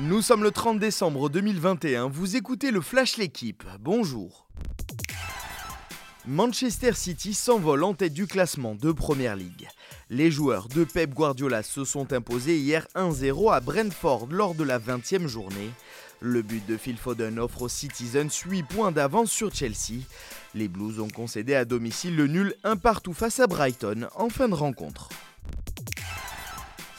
Nous sommes le 30 décembre 2021, vous écoutez le Flash L'équipe, bonjour. Manchester City s'envole en tête du classement de Première League. Les joueurs de Pep Guardiola se sont imposés hier 1-0 à Brentford lors de la 20e journée. Le but de Phil Foden offre aux Citizens 8 points d'avance sur Chelsea. Les Blues ont concédé à domicile le nul un partout face à Brighton en fin de rencontre.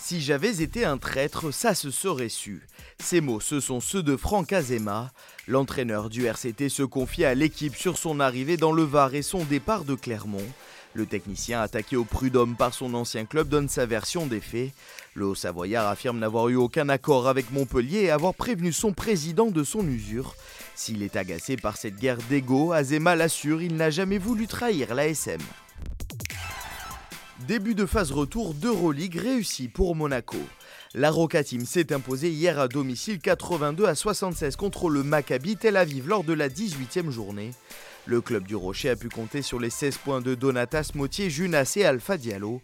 Si j'avais été un traître, ça se serait su. Ces mots, ce sont ceux de Franck Azema. L'entraîneur du RCT se confie à l'équipe sur son arrivée dans le Var et son départ de Clermont. Le technicien attaqué au prud'homme par son ancien club donne sa version des faits. Le Haut-Savoyard affirme n'avoir eu aucun accord avec Montpellier et avoir prévenu son président de son usure. S'il est agacé par cette guerre d'ego, Azema l'assure, il n'a jamais voulu trahir l'ASM. Début de phase retour d'Euroleague réussi pour Monaco. La Roca Team s'est imposée hier à domicile 82 à 76 contre le Maccabi Tel Aviv lors de la 18e journée. Le club du Rocher a pu compter sur les 16 points de Donatas Motier, Junas et Alpha Diallo.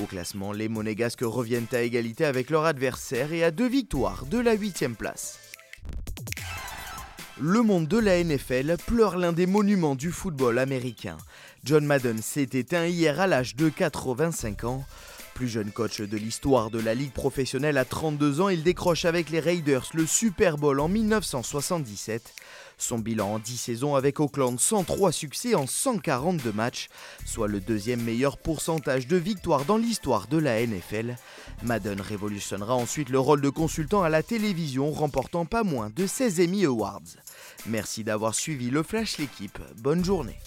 Au classement, les Monégasques reviennent à égalité avec leur adversaire et à deux victoires de la 8e place. Le monde de la NFL pleure l'un des monuments du football américain. John Madden s'est éteint hier à l'âge de 85 ans. Plus jeune coach de l'histoire de la Ligue professionnelle à 32 ans, il décroche avec les Raiders le Super Bowl en 1977. Son bilan en 10 saisons avec Oakland 103 succès en 142 matchs, soit le deuxième meilleur pourcentage de victoires dans l'histoire de la NFL. Madden révolutionnera ensuite le rôle de consultant à la télévision, remportant pas moins de 16 Emmy Awards. Merci d'avoir suivi le Flash l'équipe. Bonne journée.